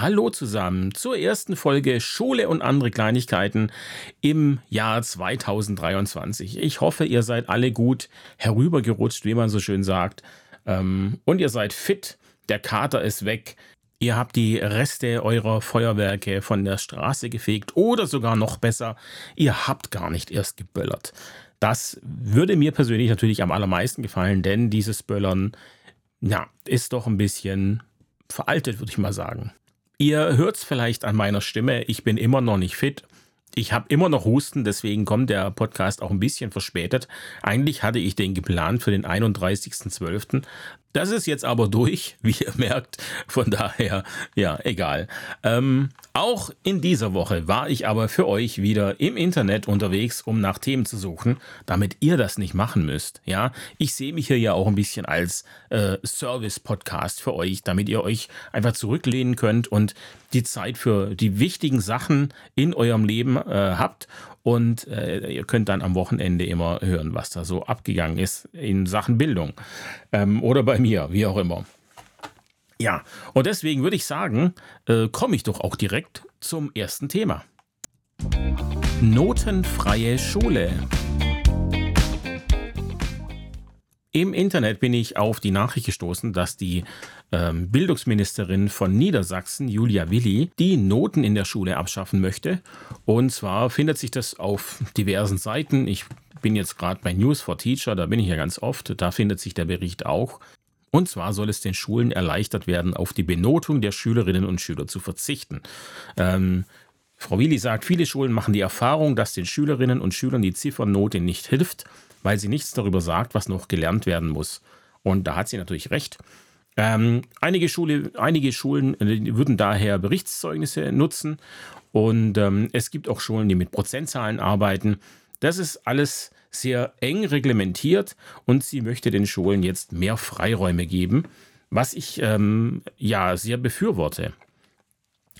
Hallo zusammen zur ersten Folge Schule und andere Kleinigkeiten im Jahr 2023. Ich hoffe, ihr seid alle gut herübergerutscht, wie man so schön sagt. Ähm, und ihr seid fit, der Kater ist weg. Ihr habt die Reste eurer Feuerwerke von der Straße gefegt oder sogar noch besser, ihr habt gar nicht erst geböllert. Das würde mir persönlich natürlich am allermeisten gefallen, denn dieses Böllern, ja, ist doch ein bisschen veraltet, würde ich mal sagen. Ihr hört es vielleicht an meiner Stimme, ich bin immer noch nicht fit. Ich habe immer noch Husten, deswegen kommt der Podcast auch ein bisschen verspätet. Eigentlich hatte ich den geplant für den 31.12. Das ist jetzt aber durch, wie ihr merkt. Von daher, ja, egal. Ähm, auch in dieser Woche war ich aber für euch wieder im Internet unterwegs, um nach Themen zu suchen, damit ihr das nicht machen müsst. Ja, ich sehe mich hier ja auch ein bisschen als äh, Service-Podcast für euch, damit ihr euch einfach zurücklehnen könnt und die Zeit für die wichtigen Sachen in eurem Leben äh, habt und äh, ihr könnt dann am Wochenende immer hören, was da so abgegangen ist in Sachen Bildung. Ähm, oder bei mir, wie auch immer. Ja, und deswegen würde ich sagen, äh, komme ich doch auch direkt zum ersten Thema. Notenfreie Schule. Im Internet bin ich auf die Nachricht gestoßen, dass die ähm, Bildungsministerin von Niedersachsen, Julia Willi, die Noten in der Schule abschaffen möchte. Und zwar findet sich das auf diversen Seiten. Ich bin jetzt gerade bei News for Teacher, da bin ich ja ganz oft. Da findet sich der Bericht auch. Und zwar soll es den Schulen erleichtert werden, auf die Benotung der Schülerinnen und Schüler zu verzichten. Ähm, Frau Willi sagt, viele Schulen machen die Erfahrung, dass den Schülerinnen und Schülern die Ziffernote nicht hilft weil sie nichts darüber sagt, was noch gelernt werden muss. Und da hat sie natürlich recht. Ähm, einige, Schule, einige Schulen äh, würden daher Berichtszeugnisse nutzen und ähm, es gibt auch Schulen, die mit Prozentzahlen arbeiten. Das ist alles sehr eng reglementiert und sie möchte den Schulen jetzt mehr Freiräume geben, was ich ähm, ja sehr befürworte.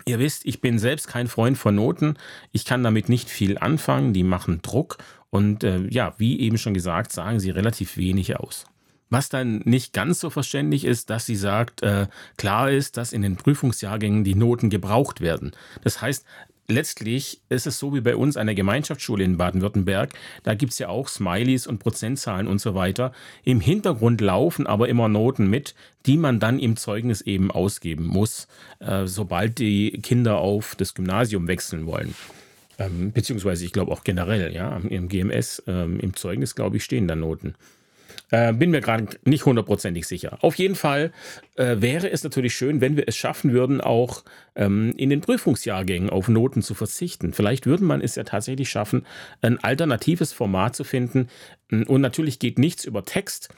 Ihr wisst, ich bin selbst kein Freund von Noten. Ich kann damit nicht viel anfangen. Die machen Druck und äh, ja, wie eben schon gesagt, sagen sie relativ wenig aus. Was dann nicht ganz so verständlich ist, dass sie sagt, äh, klar ist, dass in den Prüfungsjahrgängen die Noten gebraucht werden. Das heißt, letztlich ist es so wie bei uns an der Gemeinschaftsschule in Baden-Württemberg. Da gibt es ja auch Smileys und Prozentzahlen und so weiter. Im Hintergrund laufen aber immer Noten mit, die man dann im Zeugnis eben ausgeben muss, äh, sobald die Kinder auf das Gymnasium wechseln wollen. Ähm, beziehungsweise ich glaube auch generell, ja, im GMS, ähm, im Zeugnis, glaube ich, stehen da Noten. Äh, bin mir gerade nicht hundertprozentig sicher. Auf jeden Fall äh, wäre es natürlich schön, wenn wir es schaffen würden, auch ähm, in den Prüfungsjahrgängen auf Noten zu verzichten. Vielleicht würde man es ja tatsächlich schaffen, ein alternatives Format zu finden. Und natürlich geht nichts über Text.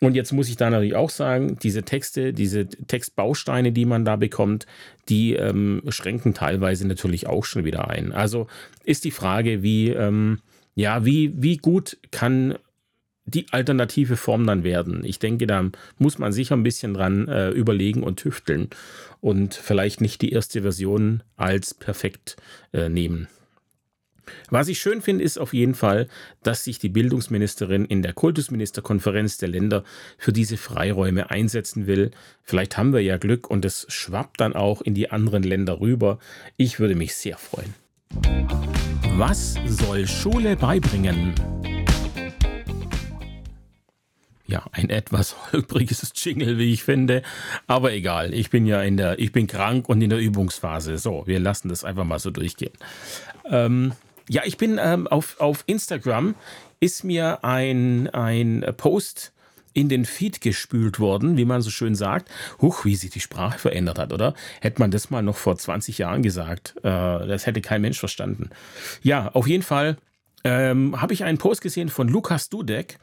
Und jetzt muss ich da natürlich auch sagen, diese Texte, diese Textbausteine, die man da bekommt, die ähm, schränken teilweise natürlich auch schon wieder ein. Also ist die Frage, wie, ähm, ja, wie, wie gut kann die alternative Form dann werden? Ich denke, da muss man sicher ein bisschen dran äh, überlegen und tüfteln und vielleicht nicht die erste Version als perfekt äh, nehmen. Was ich schön finde, ist auf jeden Fall, dass sich die Bildungsministerin in der Kultusministerkonferenz der Länder für diese Freiräume einsetzen will. Vielleicht haben wir ja Glück und es schwappt dann auch in die anderen Länder rüber. Ich würde mich sehr freuen. Was soll Schule beibringen? Ja, ein etwas holpriges Jingle, wie ich finde. Aber egal, ich bin ja in der, ich bin krank und in der Übungsphase. So, wir lassen das einfach mal so durchgehen. Ähm, ja, ich bin ähm, auf, auf Instagram ist mir ein, ein Post in den Feed gespült worden, wie man so schön sagt. Huch, wie sich die Sprache verändert hat, oder? Hätte man das mal noch vor 20 Jahren gesagt, äh, das hätte kein Mensch verstanden. Ja, auf jeden Fall ähm, habe ich einen Post gesehen von Lukas Dudek.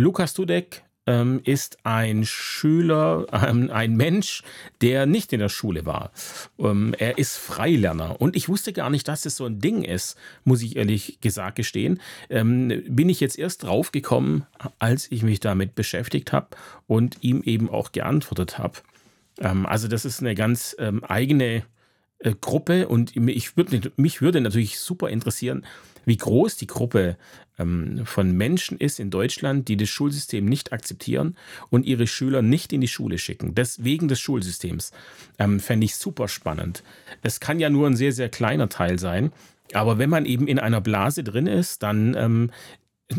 Lukas Dudek ähm, ist ein Schüler, ähm, ein Mensch, der nicht in der Schule war. Ähm, er ist Freilerner und ich wusste gar nicht, dass es so ein Ding ist, muss ich ehrlich gesagt gestehen. Ähm, bin ich jetzt erst draufgekommen, als ich mich damit beschäftigt habe und ihm eben auch geantwortet habe. Ähm, also das ist eine ganz ähm, eigene äh, Gruppe und ich würd, mich würde natürlich super interessieren, wie groß die Gruppe ähm, von Menschen ist in Deutschland, die das Schulsystem nicht akzeptieren und ihre Schüler nicht in die Schule schicken. Deswegen des Schulsystems. Ähm, Fände ich super spannend. Es kann ja nur ein sehr, sehr kleiner Teil sein. Aber wenn man eben in einer Blase drin ist, dann ähm,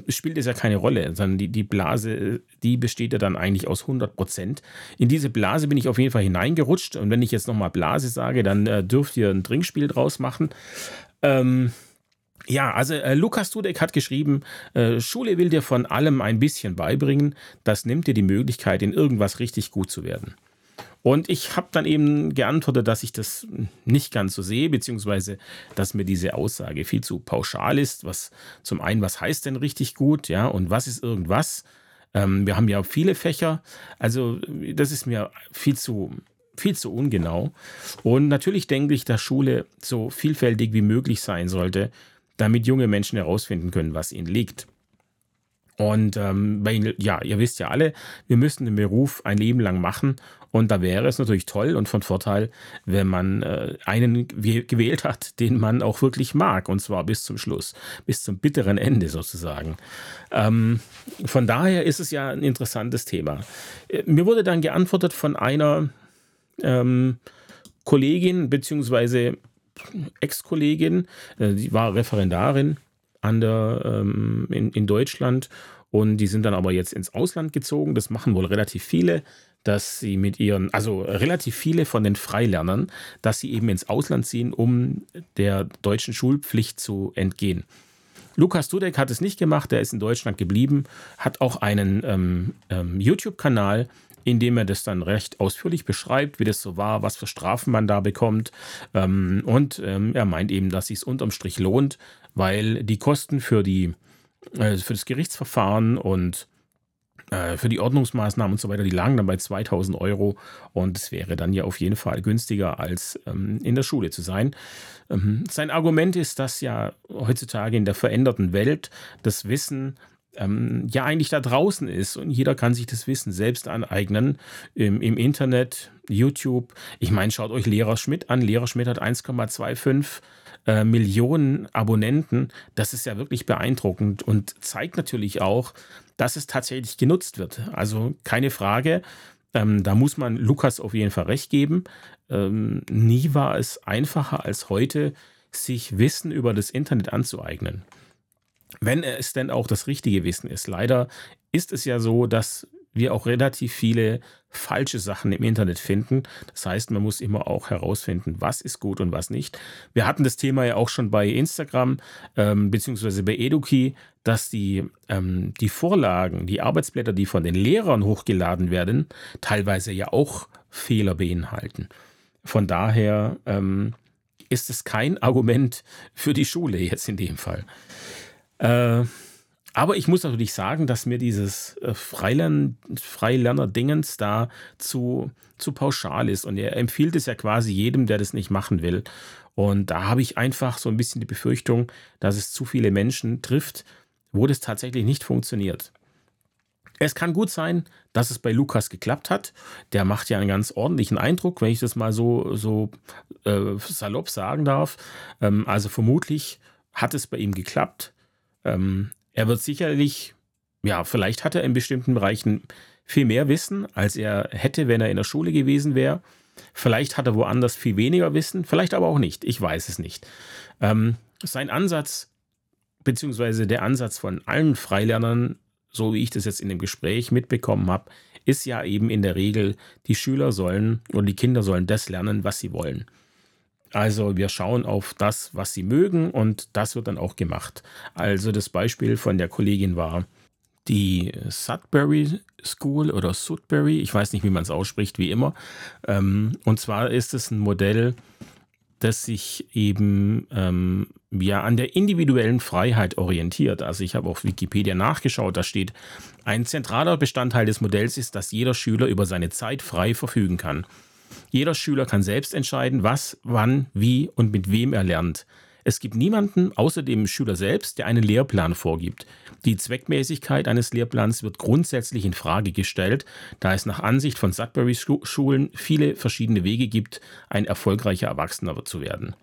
spielt es ja keine Rolle, sondern die, die Blase, die besteht ja dann eigentlich aus 100 Prozent. In diese Blase bin ich auf jeden Fall hineingerutscht und wenn ich jetzt nochmal Blase sage, dann äh, dürft ihr ein Trinkspiel draus machen. Ähm, ja, also äh, Lukas Dudek hat geschrieben, äh, Schule will dir von allem ein bisschen beibringen, das nimmt dir die Möglichkeit, in irgendwas richtig gut zu werden. Und ich habe dann eben geantwortet, dass ich das nicht ganz so sehe, beziehungsweise dass mir diese Aussage viel zu pauschal ist. Was zum einen, was heißt denn richtig gut, ja, und was ist irgendwas? Ähm, wir haben ja viele Fächer, also das ist mir viel zu viel zu ungenau. Und natürlich denke ich, dass Schule so vielfältig wie möglich sein sollte, damit junge Menschen herausfinden können, was ihnen liegt. Und ähm, weil, ja, ihr wisst ja alle, wir müssen den Beruf ein Leben lang machen. Und da wäre es natürlich toll und von Vorteil, wenn man äh, einen gewählt hat, den man auch wirklich mag. Und zwar bis zum Schluss, bis zum bitteren Ende sozusagen. Ähm, von daher ist es ja ein interessantes Thema. Äh, mir wurde dann geantwortet von einer ähm, Kollegin beziehungsweise Ex-Kollegin, äh, die war Referendarin an der, ähm, in, in Deutschland und die sind dann aber jetzt ins Ausland gezogen. Das machen wohl relativ viele, dass sie mit ihren, also relativ viele von den Freilernern, dass sie eben ins Ausland ziehen, um der deutschen Schulpflicht zu entgehen. Lukas Dudek hat es nicht gemacht, der ist in Deutschland geblieben, hat auch einen ähm, ähm, YouTube-Kanal, indem er das dann recht ausführlich beschreibt, wie das so war, was für Strafen man da bekommt. Ähm, und ähm, er meint eben, dass sich unterm Strich lohnt, weil die Kosten für, die, äh, für das Gerichtsverfahren und äh, für die Ordnungsmaßnahmen und so weiter, die lagen dann bei 2000 Euro und es wäre dann ja auf jeden Fall günstiger als ähm, in der Schule zu sein. Ähm, sein Argument ist, dass ja heutzutage in der veränderten Welt das Wissen ähm, ja eigentlich da draußen ist und jeder kann sich das Wissen selbst aneignen im, im Internet, YouTube. Ich meine, schaut euch Lehrer Schmidt an. Lehrer Schmidt hat 1,25 äh, Millionen Abonnenten. Das ist ja wirklich beeindruckend und zeigt natürlich auch, dass es tatsächlich genutzt wird. Also keine Frage. Ähm, da muss man Lukas auf jeden Fall recht geben. Ähm, nie war es einfacher als heute, sich Wissen über das Internet anzueignen wenn es denn auch das richtige Wissen ist. Leider ist es ja so, dass wir auch relativ viele falsche Sachen im Internet finden. Das heißt, man muss immer auch herausfinden, was ist gut und was nicht. Wir hatten das Thema ja auch schon bei Instagram ähm, beziehungsweise bei Eduki, dass die, ähm, die Vorlagen, die Arbeitsblätter, die von den Lehrern hochgeladen werden, teilweise ja auch Fehler beinhalten. Von daher ähm, ist es kein Argument für die Schule jetzt in dem Fall. Äh, aber ich muss natürlich sagen, dass mir dieses äh, Freilern, Freilerner-Dingens da zu, zu pauschal ist. Und er empfiehlt es ja quasi jedem, der das nicht machen will. Und da habe ich einfach so ein bisschen die Befürchtung, dass es zu viele Menschen trifft, wo das tatsächlich nicht funktioniert. Es kann gut sein, dass es bei Lukas geklappt hat. Der macht ja einen ganz ordentlichen Eindruck, wenn ich das mal so, so äh, salopp sagen darf. Ähm, also vermutlich hat es bei ihm geklappt. Ähm, er wird sicherlich, ja, vielleicht hat er in bestimmten Bereichen viel mehr Wissen, als er hätte, wenn er in der Schule gewesen wäre. Vielleicht hat er woanders viel weniger Wissen, vielleicht aber auch nicht. Ich weiß es nicht. Ähm, sein Ansatz, beziehungsweise der Ansatz von allen Freilernern, so wie ich das jetzt in dem Gespräch mitbekommen habe, ist ja eben in der Regel, die Schüler sollen oder die Kinder sollen das lernen, was sie wollen. Also wir schauen auf das, was sie mögen und das wird dann auch gemacht. Also das Beispiel von der Kollegin war die Sudbury School oder Sudbury, ich weiß nicht, wie man es ausspricht, wie immer. Ähm, und zwar ist es ein Modell, das sich eben ähm, ja an der individuellen Freiheit orientiert. Also ich habe auf Wikipedia nachgeschaut, da steht, ein zentraler Bestandteil des Modells ist, dass jeder Schüler über seine Zeit frei verfügen kann. Jeder Schüler kann selbst entscheiden, was, wann, wie und mit wem er lernt. Es gibt niemanden außer dem Schüler selbst, der einen Lehrplan vorgibt. Die Zweckmäßigkeit eines Lehrplans wird grundsätzlich in Frage gestellt, da es nach Ansicht von Sudbury-Schulen viele verschiedene Wege gibt, ein erfolgreicher Erwachsener zu werden.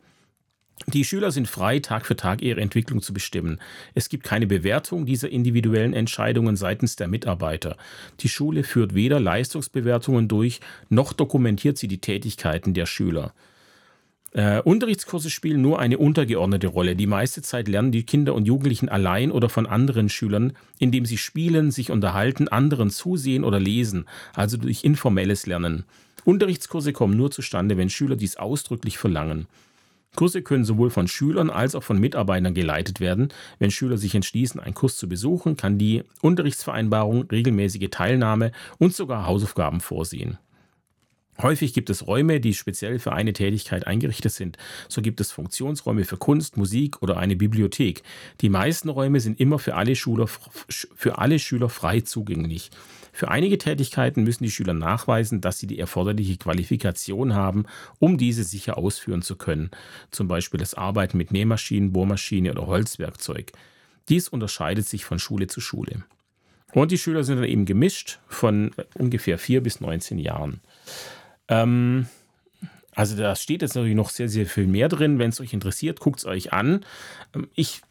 Die Schüler sind frei, Tag für Tag ihre Entwicklung zu bestimmen. Es gibt keine Bewertung dieser individuellen Entscheidungen seitens der Mitarbeiter. Die Schule führt weder Leistungsbewertungen durch, noch dokumentiert sie die Tätigkeiten der Schüler. Äh, Unterrichtskurse spielen nur eine untergeordnete Rolle. Die meiste Zeit lernen die Kinder und Jugendlichen allein oder von anderen Schülern, indem sie spielen, sich unterhalten, anderen zusehen oder lesen, also durch informelles Lernen. Unterrichtskurse kommen nur zustande, wenn Schüler dies ausdrücklich verlangen. Kurse können sowohl von Schülern als auch von Mitarbeitern geleitet werden. Wenn Schüler sich entschließen, einen Kurs zu besuchen, kann die Unterrichtsvereinbarung regelmäßige Teilnahme und sogar Hausaufgaben vorsehen. Häufig gibt es Räume, die speziell für eine Tätigkeit eingerichtet sind. So gibt es Funktionsräume für Kunst, Musik oder eine Bibliothek. Die meisten Räume sind immer für alle Schüler, für alle Schüler frei zugänglich. Für einige Tätigkeiten müssen die Schüler nachweisen, dass sie die erforderliche Qualifikation haben, um diese sicher ausführen zu können. Zum Beispiel das Arbeiten mit Nähmaschinen, Bohrmaschine oder Holzwerkzeug. Dies unterscheidet sich von Schule zu Schule. Und die Schüler sind dann eben gemischt von ungefähr 4 bis 19 Jahren. Ähm, also da steht jetzt natürlich noch sehr, sehr viel mehr drin. Wenn es euch interessiert, guckt es euch an. Ähm, ich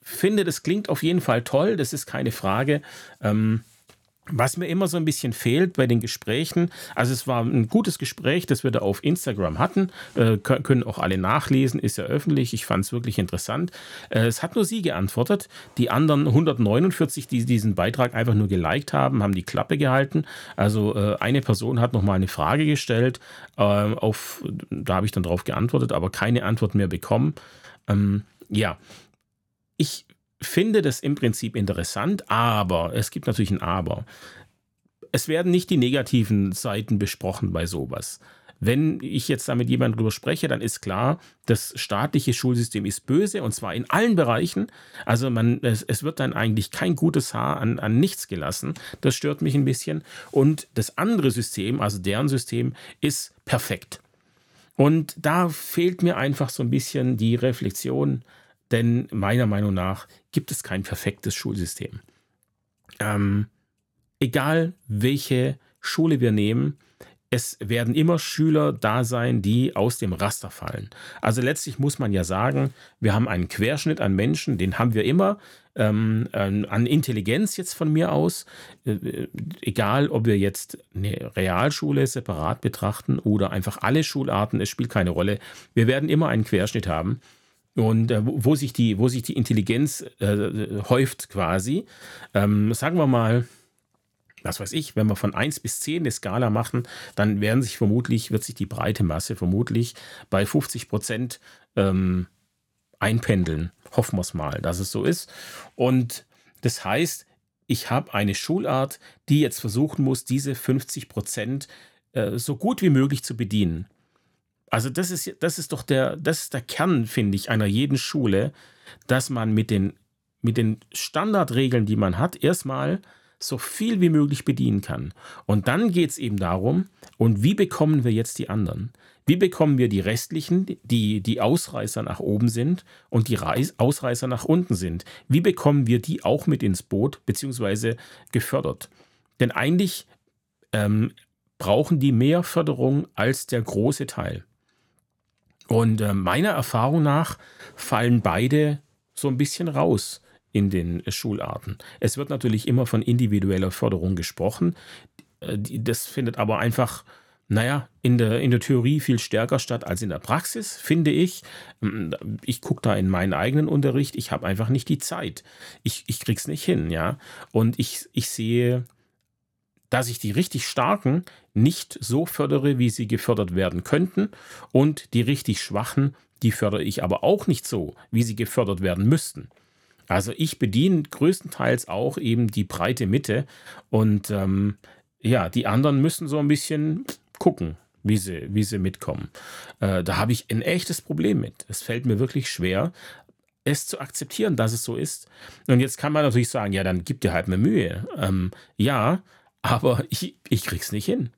finde, das klingt auf jeden Fall toll, das ist keine Frage. Ähm, was mir immer so ein bisschen fehlt bei den Gesprächen, also es war ein gutes Gespräch, das wir da auf Instagram hatten, äh, können auch alle nachlesen, ist ja öffentlich, ich fand es wirklich interessant. Äh, es hat nur sie geantwortet, die anderen 149, die diesen Beitrag einfach nur geliked haben, haben die Klappe gehalten. Also äh, eine Person hat nochmal eine Frage gestellt, äh, auf, da habe ich dann darauf geantwortet, aber keine Antwort mehr bekommen. Ähm, ja, ich finde das im Prinzip interessant, aber es gibt natürlich ein Aber. Es werden nicht die negativen Seiten besprochen bei sowas. Wenn ich jetzt da mit jemandem drüber spreche, dann ist klar, das staatliche Schulsystem ist böse und zwar in allen Bereichen. Also man, es, es wird dann eigentlich kein gutes Haar an, an nichts gelassen. Das stört mich ein bisschen. Und das andere System, also deren System, ist perfekt. Und da fehlt mir einfach so ein bisschen die Reflexion, denn meiner Meinung nach gibt es kein perfektes Schulsystem. Ähm, egal welche Schule wir nehmen, es werden immer Schüler da sein, die aus dem Raster fallen. Also letztlich muss man ja sagen, wir haben einen Querschnitt an Menschen, den haben wir immer, ähm, an Intelligenz jetzt von mir aus, äh, egal ob wir jetzt eine Realschule separat betrachten oder einfach alle Schularten, es spielt keine Rolle. Wir werden immer einen Querschnitt haben und äh, wo, sich die, wo sich die Intelligenz äh, häuft quasi. Ähm, sagen wir mal, was weiß ich, wenn wir von 1 bis 10 eine Skala machen, dann werden sich vermutlich, wird sich die breite Masse vermutlich bei 50 Prozent ähm, einpendeln. Hoffen wir es mal, dass es so ist. Und das heißt, ich habe eine Schulart, die jetzt versuchen muss, diese 50 Prozent äh, so gut wie möglich zu bedienen. Also das ist, das ist doch der, das ist der Kern, finde ich, einer jeden Schule, dass man mit den, mit den Standardregeln, die man hat, erstmal so viel wie möglich bedienen kann. Und dann geht es eben darum, und wie bekommen wir jetzt die anderen? Wie bekommen wir die restlichen, die die Ausreißer nach oben sind und die Reis Ausreißer nach unten sind? Wie bekommen wir die auch mit ins Boot beziehungsweise gefördert? Denn eigentlich ähm, brauchen die mehr Förderung als der große Teil. Und äh, meiner Erfahrung nach fallen beide so ein bisschen raus in den Schularten. Es wird natürlich immer von individueller Förderung gesprochen. Äh, das findet aber einfach, naja, in der, in der Theorie viel stärker statt als in der Praxis, finde ich. Ähm, ich gucke da in meinen eigenen Unterricht, ich habe einfach nicht die Zeit. Ich, ich krieg's nicht hin, ja. Und ich, ich sehe dass ich die richtig starken nicht so fördere, wie sie gefördert werden könnten und die richtig schwachen, die fördere ich aber auch nicht so, wie sie gefördert werden müssten. Also ich bediene größtenteils auch eben die breite Mitte und ähm, ja, die anderen müssen so ein bisschen gucken, wie sie, wie sie mitkommen. Äh, da habe ich ein echtes Problem mit. Es fällt mir wirklich schwer, es zu akzeptieren, dass es so ist. Und jetzt kann man natürlich sagen, ja, dann gib dir halt mehr Mühe. Ähm, ja, aber ich, ich krieg's nicht hin.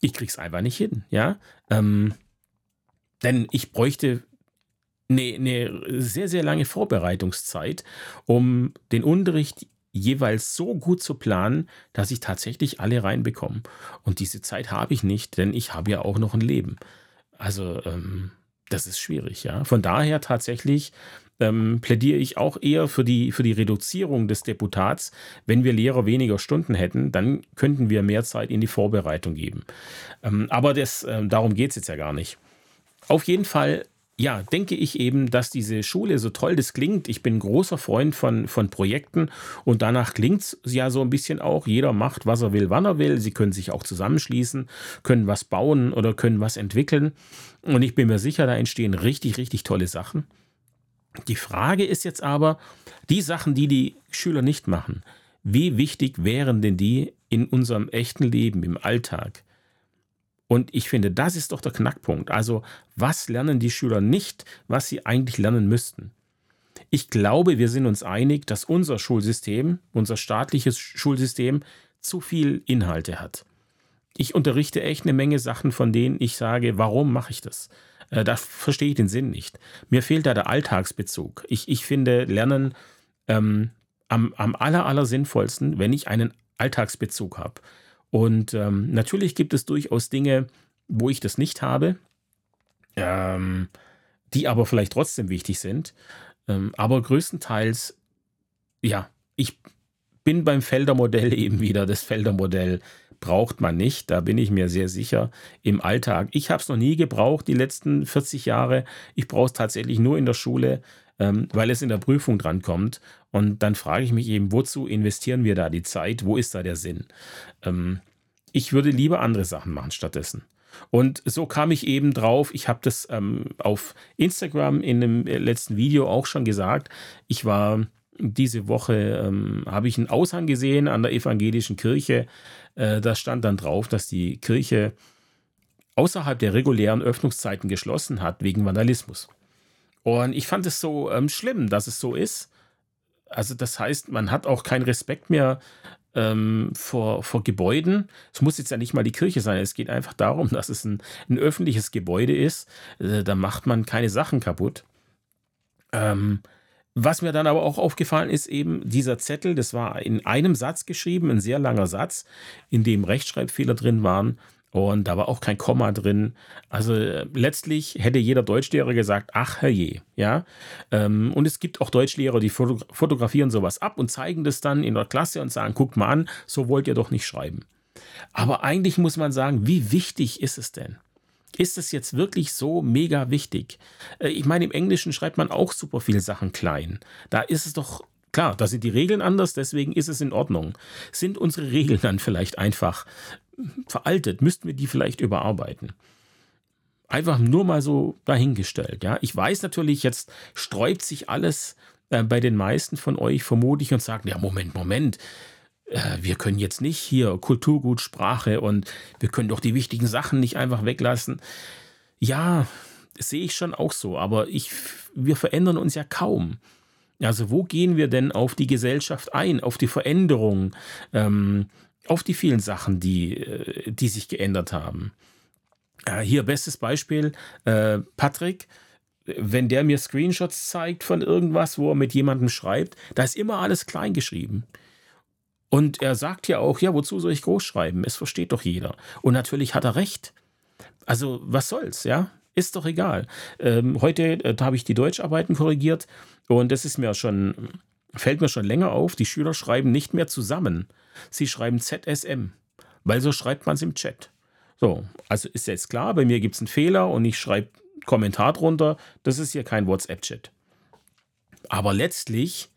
Ich krieg's einfach nicht hin, ja. Ähm, denn ich bräuchte eine, eine sehr, sehr lange Vorbereitungszeit, um den Unterricht jeweils so gut zu planen, dass ich tatsächlich alle reinbekomme. Und diese Zeit habe ich nicht, denn ich habe ja auch noch ein Leben. Also ähm, das ist schwierig, ja. Von daher tatsächlich ähm, plädiere ich auch eher für die, für die Reduzierung des Deputats. Wenn wir Lehrer weniger Stunden hätten, dann könnten wir mehr Zeit in die Vorbereitung geben. Ähm, aber das, ähm, darum geht es jetzt ja gar nicht. Auf jeden Fall ja, denke ich eben, dass diese Schule, so toll das klingt, ich bin großer Freund von, von Projekten und danach klingt es ja so ein bisschen auch, jeder macht, was er will, wann er will. Sie können sich auch zusammenschließen, können was bauen oder können was entwickeln. Und ich bin mir sicher, da entstehen richtig, richtig tolle Sachen. Die Frage ist jetzt aber, die Sachen, die die Schüler nicht machen, wie wichtig wären denn die in unserem echten Leben, im Alltag? Und ich finde, das ist doch der Knackpunkt. Also, was lernen die Schüler nicht, was sie eigentlich lernen müssten? Ich glaube, wir sind uns einig, dass unser Schulsystem, unser staatliches Schulsystem, zu viel Inhalte hat. Ich unterrichte echt eine Menge Sachen, von denen ich sage, warum mache ich das? Äh, da verstehe ich den Sinn nicht. Mir fehlt da der Alltagsbezug. Ich, ich finde Lernen ähm, am, am aller, aller sinnvollsten, wenn ich einen Alltagsbezug habe. Und ähm, natürlich gibt es durchaus Dinge, wo ich das nicht habe, ähm, die aber vielleicht trotzdem wichtig sind. Ähm, aber größtenteils, ja, ich bin beim Feldermodell eben wieder. Das Feldermodell braucht man nicht, da bin ich mir sehr sicher im Alltag. Ich habe es noch nie gebraucht, die letzten 40 Jahre. Ich brauche es tatsächlich nur in der Schule, ähm, weil es in der Prüfung drankommt. Und dann frage ich mich eben, wozu investieren wir da die Zeit? Wo ist da der Sinn? Ähm, ich würde lieber andere Sachen machen stattdessen. Und so kam ich eben drauf. Ich habe das ähm, auf Instagram in dem äh, letzten Video auch schon gesagt. Ich war diese Woche, ähm, habe ich einen Aushang gesehen an der evangelischen Kirche. Äh, da stand dann drauf, dass die Kirche außerhalb der regulären Öffnungszeiten geschlossen hat wegen Vandalismus. Und ich fand es so ähm, schlimm, dass es so ist. Also das heißt, man hat auch keinen Respekt mehr ähm, vor, vor Gebäuden. Es muss jetzt ja nicht mal die Kirche sein. Es geht einfach darum, dass es ein, ein öffentliches Gebäude ist. Äh, da macht man keine Sachen kaputt. Ähm, was mir dann aber auch aufgefallen ist, eben dieser Zettel, das war in einem Satz geschrieben, ein sehr langer Satz, in dem Rechtschreibfehler drin waren. Und da war auch kein Komma drin. Also äh, letztlich hätte jeder Deutschlehrer gesagt, ach herrje, ja. Ähm, und es gibt auch Deutschlehrer, die fotografieren sowas ab und zeigen das dann in der Klasse und sagen, guckt mal an, so wollt ihr doch nicht schreiben. Aber eigentlich muss man sagen, wie wichtig ist es denn? Ist es jetzt wirklich so mega wichtig? Äh, ich meine, im Englischen schreibt man auch super viele Sachen klein. Da ist es doch Klar, da sind die Regeln anders, deswegen ist es in Ordnung. Sind unsere Regeln dann vielleicht einfach veraltet, müssten wir die vielleicht überarbeiten. Einfach nur mal so dahingestellt. Ja, ich weiß natürlich, jetzt sträubt sich alles äh, bei den meisten von euch vermutlich und sagt, ja, Moment, Moment, wir können jetzt nicht hier Kulturgut, Sprache und wir können doch die wichtigen Sachen nicht einfach weglassen. Ja, sehe ich schon auch so, aber ich, wir verändern uns ja kaum. Also wo gehen wir denn auf die Gesellschaft ein, auf die Veränderung? Ähm, auf die vielen Sachen, die, äh, die sich geändert haben. Äh, hier bestes Beispiel, äh, Patrick, wenn der mir Screenshots zeigt von irgendwas, wo er mit jemandem schreibt, da ist immer alles klein geschrieben. Und er sagt ja auch, ja, wozu soll ich groß schreiben? Es versteht doch jeder. Und natürlich hat er recht. Also, was soll's, ja? Ist doch egal. Ähm, heute, äh, habe ich die Deutscharbeiten korrigiert und das ist mir schon, fällt mir schon länger auf, die Schüler schreiben nicht mehr zusammen. Sie schreiben ZSM, weil so schreibt man es im Chat. So, also ist jetzt klar, bei mir gibt es einen Fehler und ich schreibe Kommentar drunter. Das ist hier kein WhatsApp-Chat. Aber letztlich,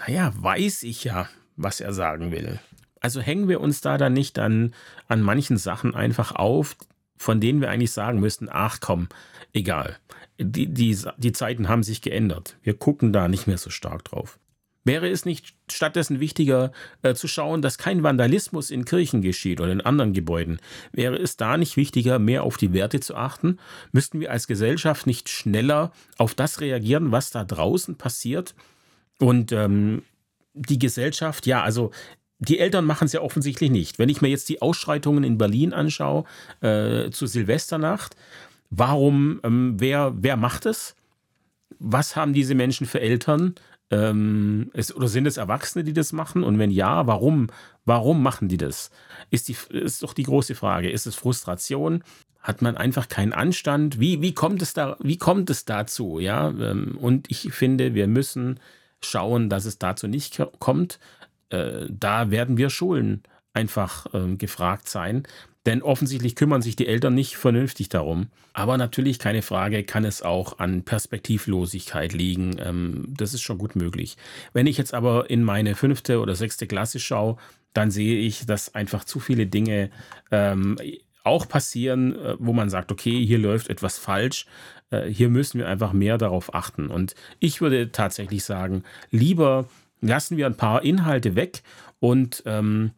naja, weiß ich ja, was er sagen will. Also hängen wir uns da dann nicht an, an manchen Sachen einfach auf, von denen wir eigentlich sagen müssten, ach komm, egal. Die, die, die Zeiten haben sich geändert. Wir gucken da nicht mehr so stark drauf. Wäre es nicht stattdessen wichtiger äh, zu schauen, dass kein Vandalismus in Kirchen geschieht oder in anderen Gebäuden? Wäre es da nicht wichtiger, mehr auf die Werte zu achten? Müssten wir als Gesellschaft nicht schneller auf das reagieren, was da draußen passiert? Und ähm, die Gesellschaft, ja, also die Eltern machen es ja offensichtlich nicht. Wenn ich mir jetzt die Ausschreitungen in Berlin anschaue äh, zur Silvesternacht, warum, ähm, wer, wer macht es? was haben diese Menschen für Eltern? Ähm, ist, oder sind es Erwachsene, die das machen? Und wenn ja, warum? Warum machen die das? Ist, die, ist doch die große Frage. Ist es Frustration? Hat man einfach keinen Anstand? Wie, wie, kommt, es da, wie kommt es dazu? Ja? Ähm, und ich finde, wir müssen schauen, dass es dazu nicht kommt. Äh, da werden wir Schulen einfach äh, gefragt sein. Denn offensichtlich kümmern sich die Eltern nicht vernünftig darum. Aber natürlich, keine Frage, kann es auch an Perspektivlosigkeit liegen. Ähm, das ist schon gut möglich. Wenn ich jetzt aber in meine fünfte oder sechste Klasse schaue, dann sehe ich, dass einfach zu viele Dinge ähm, auch passieren, äh, wo man sagt, okay, hier läuft etwas falsch. Äh, hier müssen wir einfach mehr darauf achten. Und ich würde tatsächlich sagen, lieber lassen wir ein paar Inhalte weg und ähm,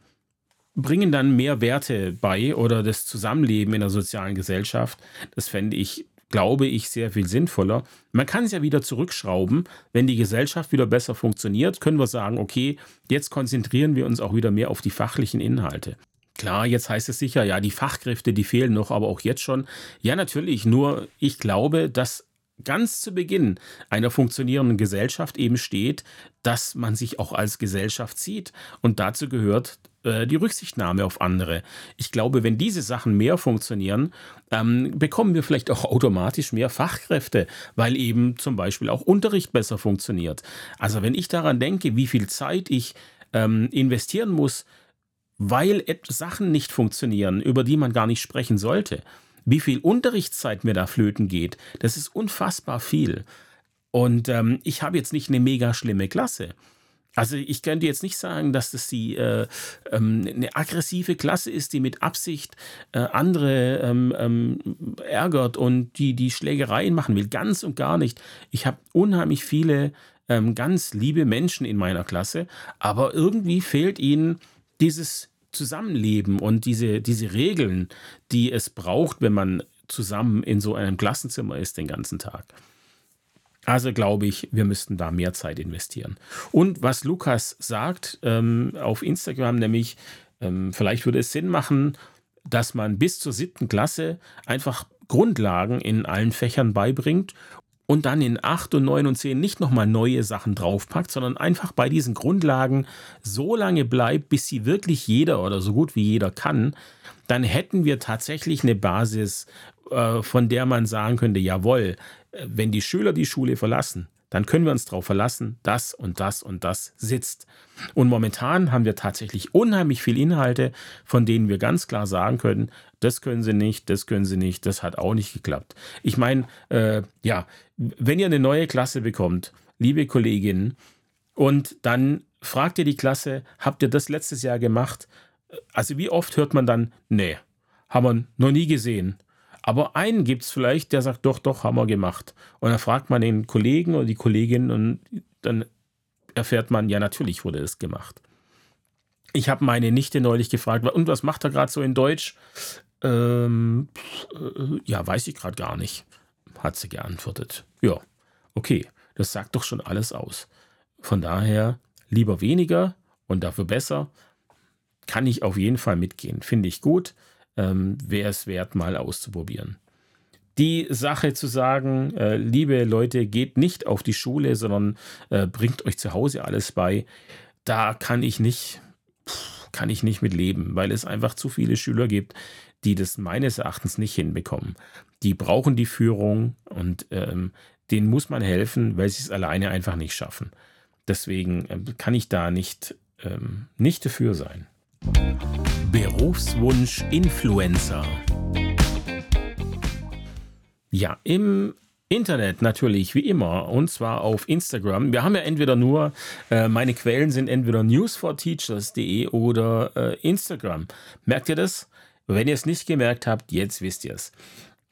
bringen dann mehr Werte bei oder das Zusammenleben in der sozialen Gesellschaft. Das fände ich, glaube ich, sehr viel sinnvoller. Man kann es ja wieder zurückschrauben. Wenn die Gesellschaft wieder besser funktioniert, können wir sagen, okay, jetzt konzentrieren wir uns auch wieder mehr auf die fachlichen Inhalte. Klar, jetzt heißt es sicher, ja, die Fachkräfte, die fehlen noch, aber auch jetzt schon. Ja, natürlich, nur ich glaube, dass ganz zu Beginn einer funktionierenden Gesellschaft eben steht, dass man sich auch als Gesellschaft sieht. Und dazu gehört äh, die Rücksichtnahme auf andere. Ich glaube, wenn diese Sachen mehr funktionieren, ähm, bekommen wir vielleicht auch automatisch mehr Fachkräfte, weil eben zum Beispiel auch Unterricht besser funktioniert. Also wenn ich daran denke, wie viel Zeit ich ähm, investieren muss, weil Sachen nicht funktionieren, über die man gar nicht sprechen sollte, wie viel Unterrichtszeit mir da flöten geht, das ist unfassbar viel. Und ähm, ich habe jetzt nicht eine mega schlimme Klasse. Also ich könnte jetzt nicht sagen, dass das die äh, ähm, eine aggressive Klasse ist, die mit Absicht äh, andere ähm, ähm, ärgert und die die Schlägereien machen will. Ganz und gar nicht. Ich habe unheimlich viele ähm, ganz liebe Menschen in meiner Klasse, aber irgendwie fehlt ihnen dieses Zusammenleben und diese, diese Regeln, die es braucht, wenn man zusammen in so einem Klassenzimmer ist den ganzen Tag. Also glaube ich, wir müssten da mehr Zeit investieren. Und was Lukas sagt ähm, auf Instagram, nämlich, ähm, vielleicht würde es Sinn machen, dass man bis zur siebten Klasse einfach Grundlagen in allen Fächern beibringt und dann in 8 und 9 und 10 nicht nochmal neue Sachen draufpackt, sondern einfach bei diesen Grundlagen so lange bleibt, bis sie wirklich jeder oder so gut wie jeder kann, dann hätten wir tatsächlich eine Basis, äh, von der man sagen könnte, jawohl, äh, wenn die Schüler die Schule verlassen, dann können wir uns darauf verlassen, das und das und das sitzt. Und momentan haben wir tatsächlich unheimlich viele Inhalte, von denen wir ganz klar sagen können, das können sie nicht, das können sie nicht, das hat auch nicht geklappt. Ich meine, äh, ja, wenn ihr eine neue Klasse bekommt, liebe Kolleginnen, und dann fragt ihr die Klasse, habt ihr das letztes Jahr gemacht? Also wie oft hört man dann, nee, haben wir noch nie gesehen. Aber einen gibt es vielleicht, der sagt, doch, doch, haben wir gemacht. Und dann fragt man den Kollegen oder die Kollegin und dann erfährt man, ja, natürlich wurde es gemacht. Ich habe meine Nichte neulich gefragt, und was macht er gerade so in Deutsch? Ähm, äh, ja, weiß ich gerade gar nicht, hat sie geantwortet. Ja, okay, das sagt doch schon alles aus. Von daher lieber weniger und dafür besser. Kann ich auf jeden Fall mitgehen. Finde ich gut ähm, wäre es wert, mal auszuprobieren. Die Sache zu sagen, äh, liebe Leute, geht nicht auf die Schule, sondern äh, bringt euch zu Hause alles bei, da kann ich nicht, kann ich nicht mit leben, weil es einfach zu viele Schüler gibt, die das meines Erachtens nicht hinbekommen. Die brauchen die Führung und ähm, denen muss man helfen, weil sie es alleine einfach nicht schaffen. Deswegen äh, kann ich da nicht, ähm, nicht dafür sein. Berufswunsch Influencer. Ja, im Internet natürlich, wie immer, und zwar auf Instagram. Wir haben ja entweder nur, äh, meine Quellen sind entweder newsforteachers.de oder äh, Instagram. Merkt ihr das? Wenn ihr es nicht gemerkt habt, jetzt wisst ihr es.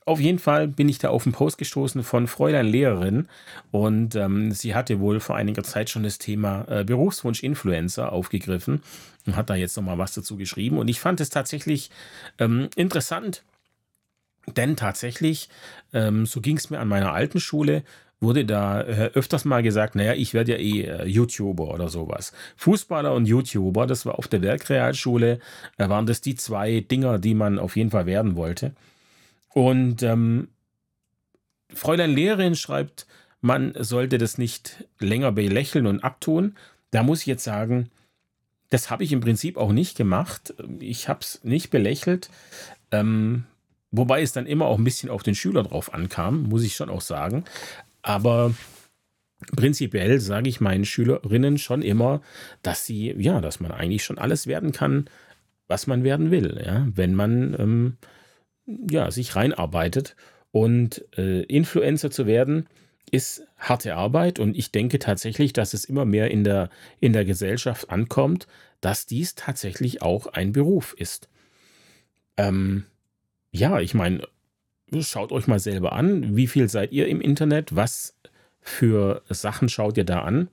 Auf jeden Fall bin ich da auf einen Post gestoßen von Fräulein Lehrerin und ähm, sie hatte wohl vor einiger Zeit schon das Thema äh, Berufswunsch Influencer aufgegriffen und hat da jetzt nochmal was dazu geschrieben und ich fand es tatsächlich ähm, interessant, denn tatsächlich, ähm, so ging es mir an meiner alten Schule, wurde da äh, öfters mal gesagt, naja, ich werde ja eh äh, YouTuber oder sowas. Fußballer und YouTuber, das war auf der Werkrealschule, äh, waren das die zwei Dinger, die man auf jeden Fall werden wollte. Und ähm, Fräulein Lehrerin schreibt man sollte das nicht länger belächeln und abtun. Da muss ich jetzt sagen, das habe ich im Prinzip auch nicht gemacht. Ich habe es nicht belächelt. Ähm, wobei es dann immer auch ein bisschen auf den Schüler drauf ankam, muss ich schon auch sagen. Aber prinzipiell sage ich meinen Schülerinnen schon immer, dass sie, ja, dass man eigentlich schon alles werden kann, was man werden will, ja, wenn man ähm, ja, sich reinarbeitet. Und äh, Influencer zu werden, ist harte Arbeit und ich denke tatsächlich, dass es immer mehr in der, in der Gesellschaft ankommt, dass dies tatsächlich auch ein Beruf ist. Ähm, ja, ich meine, schaut euch mal selber an, wie viel seid ihr im Internet, was für Sachen schaut ihr da an.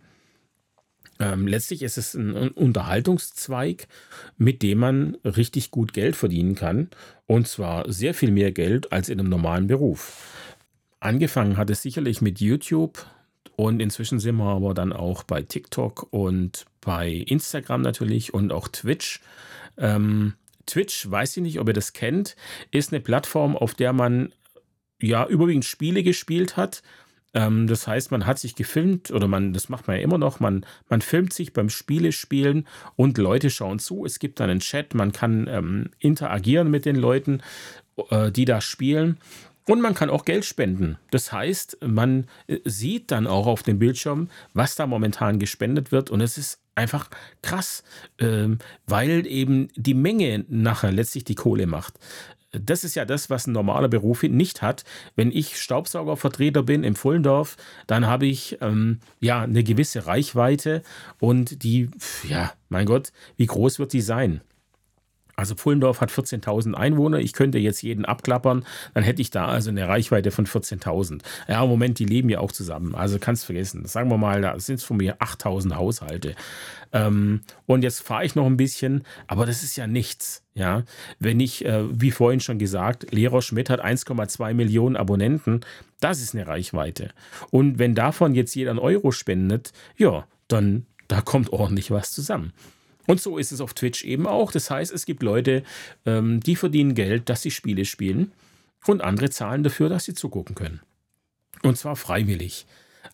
Ähm, letztlich ist es ein, ein Unterhaltungszweig, mit dem man richtig gut Geld verdienen kann. Und zwar sehr viel mehr Geld als in einem normalen Beruf. Angefangen hat es sicherlich mit YouTube und inzwischen sind wir aber dann auch bei TikTok und bei Instagram natürlich und auch Twitch. Ähm, Twitch, weiß ich nicht, ob ihr das kennt, ist eine Plattform, auf der man ja überwiegend Spiele gespielt hat. Ähm, das heißt, man hat sich gefilmt oder man, das macht man ja immer noch, man, man filmt sich beim Spielespielen und Leute schauen zu. Es gibt dann einen Chat, man kann ähm, interagieren mit den Leuten, äh, die da spielen. Und man kann auch Geld spenden. Das heißt, man äh, sieht dann auch auf dem Bildschirm, was da momentan gespendet wird. Und es ist einfach krass, ähm, weil eben die Menge nachher letztlich die Kohle macht. Das ist ja das, was ein normaler Beruf nicht hat. Wenn ich Staubsaugervertreter bin im Fullendorf, dann habe ich ähm, ja eine gewisse Reichweite und die, ja, mein Gott, wie groß wird die sein? Also Pfullendorf hat 14.000 Einwohner. Ich könnte jetzt jeden abklappern, dann hätte ich da also eine Reichweite von 14.000. Ja, im Moment, die leben ja auch zusammen. Also kannst vergessen. Sagen wir mal, da sind es von mir 8.000 Haushalte. Ähm, und jetzt fahre ich noch ein bisschen, aber das ist ja nichts. Ja, wenn ich, äh, wie vorhin schon gesagt, Lehrer Schmidt hat 1,2 Millionen Abonnenten, das ist eine Reichweite. Und wenn davon jetzt jeder einen Euro spendet, ja, dann da kommt ordentlich was zusammen. Und so ist es auf Twitch eben auch. Das heißt, es gibt Leute, ähm, die verdienen Geld, dass sie Spiele spielen und andere zahlen dafür, dass sie zugucken können. Und zwar freiwillig.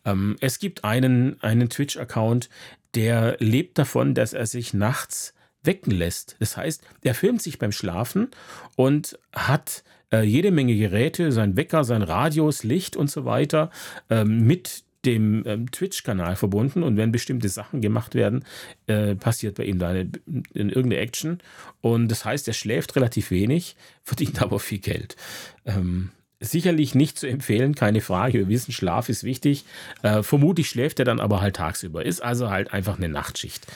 Ähm, es gibt einen, einen Twitch-Account, der lebt davon, dass er sich nachts wecken lässt. Das heißt, er filmt sich beim Schlafen und hat äh, jede Menge Geräte, sein Wecker, sein Radios, Licht und so weiter äh, mit dem ähm, Twitch-Kanal verbunden und wenn bestimmte Sachen gemacht werden, äh, passiert bei ihm da eine, in irgendeine Action. Und das heißt, er schläft relativ wenig, verdient aber viel Geld. Ähm, sicherlich nicht zu empfehlen, keine Frage. Wir wissen, Schlaf ist wichtig. Äh, vermutlich schläft er dann aber halt tagsüber. Ist also halt einfach eine Nachtschicht.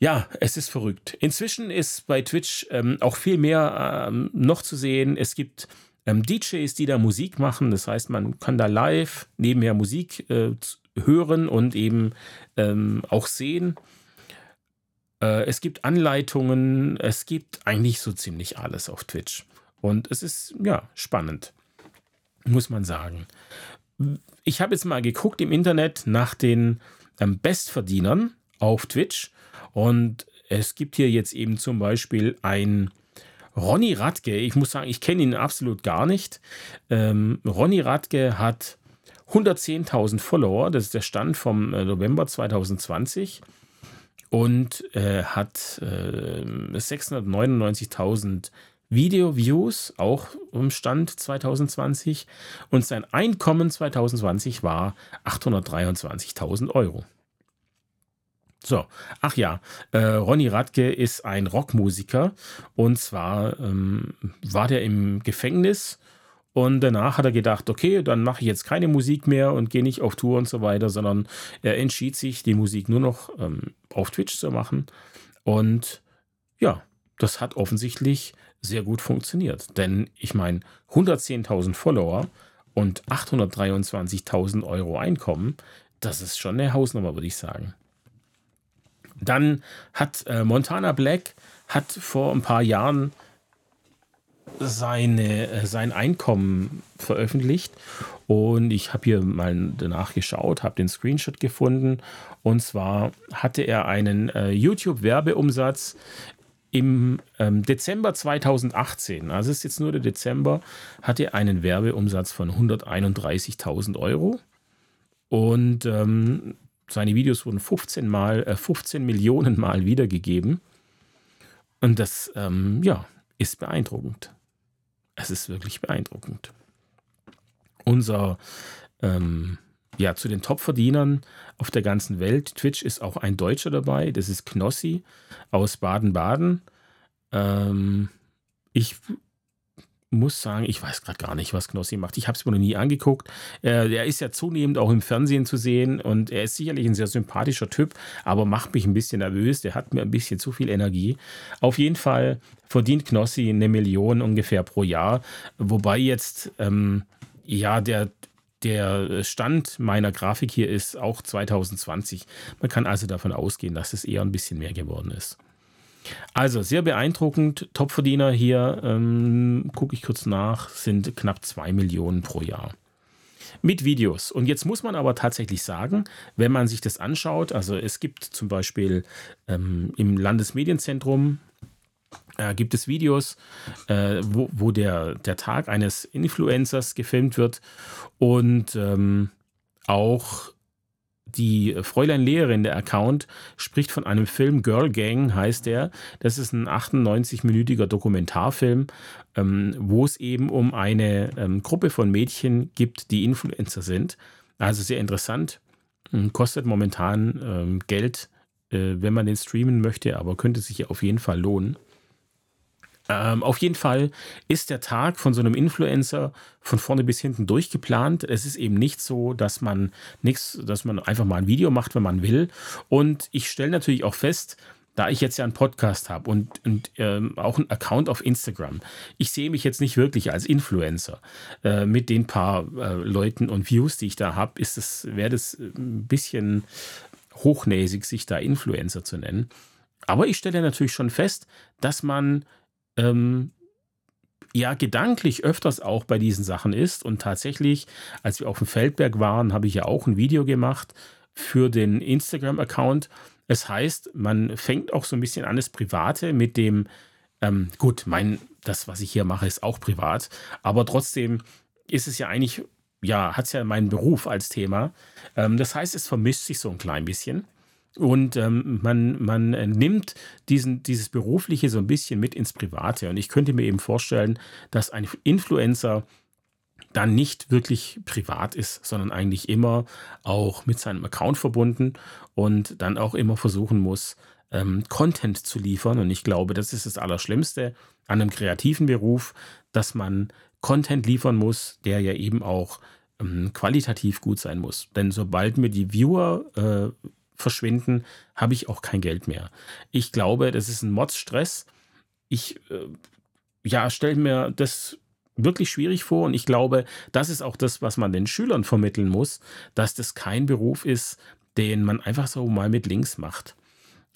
Ja, es ist verrückt. Inzwischen ist bei Twitch ähm, auch viel mehr ähm, noch zu sehen. Es gibt ähm, DJs, die da Musik machen. Das heißt, man kann da live nebenher Musik äh, hören und eben ähm, auch sehen. Äh, es gibt Anleitungen, es gibt eigentlich so ziemlich alles auf Twitch. Und es ist ja spannend, muss man sagen. Ich habe jetzt mal geguckt im Internet nach den ähm, Bestverdienern auf Twitch und es gibt hier jetzt eben zum Beispiel ein Ronny Radke, ich muss sagen, ich kenne ihn absolut gar nicht. Ähm, Ronny Radke hat 110.000 Follower, das ist der Stand vom äh, November 2020 und äh, hat äh, 699.000 Video-Views, auch im Stand 2020 und sein Einkommen 2020 war 823.000 Euro. So, ach ja, äh, Ronny Radke ist ein Rockmusiker. Und zwar ähm, war der im Gefängnis. Und danach hat er gedacht, okay, dann mache ich jetzt keine Musik mehr und gehe nicht auf Tour und so weiter, sondern er entschied sich, die Musik nur noch ähm, auf Twitch zu machen. Und ja, das hat offensichtlich sehr gut funktioniert, denn ich meine, 110.000 Follower und 823.000 Euro Einkommen, das ist schon eine Hausnummer, würde ich sagen. Dann hat äh, Montana Black hat vor ein paar Jahren seine, äh, sein Einkommen veröffentlicht. Und ich habe hier mal danach geschaut, habe den Screenshot gefunden. Und zwar hatte er einen äh, YouTube-Werbeumsatz Im ähm, Dezember 2018, also ist jetzt nur der Dezember, hat er einen Werbeumsatz von 131.000 Euro. Und ähm, seine Videos wurden 15 Mal, äh, 15 Millionen Mal wiedergegeben. Und das, ähm, ja, ist beeindruckend. Es ist wirklich beeindruckend. Unser, ähm, ja, zu den Top-Verdienern auf der ganzen Welt. Twitch ist auch ein Deutscher dabei. Das ist Knossi aus Baden-Baden. Ähm, ich muss sagen, ich weiß gerade gar nicht, was Knossi macht. Ich habe es mir noch nie angeguckt. Äh, er ist ja zunehmend auch im Fernsehen zu sehen und er ist sicherlich ein sehr sympathischer Typ, aber macht mich ein bisschen nervös. Der hat mir ein bisschen zu viel Energie. Auf jeden Fall verdient Knossi eine Million ungefähr pro Jahr, wobei jetzt ähm, ja der der Stand meiner Grafik hier ist auch 2020. Man kann also davon ausgehen, dass es eher ein bisschen mehr geworden ist. Also sehr beeindruckend. Topverdiener hier, ähm, gucke ich kurz nach, sind knapp 2 Millionen pro Jahr. Mit Videos. Und jetzt muss man aber tatsächlich sagen, wenn man sich das anschaut, also es gibt zum Beispiel ähm, im Landesmedienzentrum äh, gibt es Videos, äh, wo, wo der, der Tag eines Influencers gefilmt wird und ähm, auch die Fräulein Lehrerin, der Account, spricht von einem Film, Girl Gang heißt der. Das ist ein 98-minütiger Dokumentarfilm, ähm, wo es eben um eine ähm, Gruppe von Mädchen gibt, die Influencer sind. Also sehr interessant. Ähm, kostet momentan ähm, Geld, äh, wenn man den streamen möchte, aber könnte sich auf jeden Fall lohnen. Ähm, auf jeden Fall ist der Tag von so einem Influencer von vorne bis hinten durchgeplant. Es ist eben nicht so, dass man nichts, dass man einfach mal ein Video macht, wenn man will. Und ich stelle natürlich auch fest, da ich jetzt ja einen Podcast habe und, und ähm, auch einen Account auf Instagram, ich sehe mich jetzt nicht wirklich als Influencer. Äh, mit den paar äh, Leuten und Views, die ich da habe, ist es, wäre das ein bisschen hochnäsig, sich da Influencer zu nennen. Aber ich stelle natürlich schon fest, dass man ähm, ja gedanklich öfters auch bei diesen Sachen ist. Und tatsächlich, als wir auf dem Feldberg waren, habe ich ja auch ein Video gemacht für den Instagram-Account. Es heißt, man fängt auch so ein bisschen an das Private mit dem, ähm, gut, mein, das, was ich hier mache, ist auch privat, aber trotzdem ist es ja eigentlich, ja, hat es ja meinen Beruf als Thema. Ähm, das heißt, es vermischt sich so ein klein bisschen. Und ähm, man, man nimmt diesen, dieses Berufliche so ein bisschen mit ins Private. Und ich könnte mir eben vorstellen, dass ein Influencer dann nicht wirklich privat ist, sondern eigentlich immer auch mit seinem Account verbunden und dann auch immer versuchen muss, ähm, Content zu liefern. Und ich glaube, das ist das Allerschlimmste an einem kreativen Beruf, dass man Content liefern muss, der ja eben auch ähm, qualitativ gut sein muss. Denn sobald mir die Viewer äh, verschwinden, habe ich auch kein Geld mehr. Ich glaube, das ist ein Mods-Stress. Ich äh, ja, stelle mir das wirklich schwierig vor und ich glaube, das ist auch das, was man den Schülern vermitteln muss, dass das kein Beruf ist, den man einfach so mal mit links macht.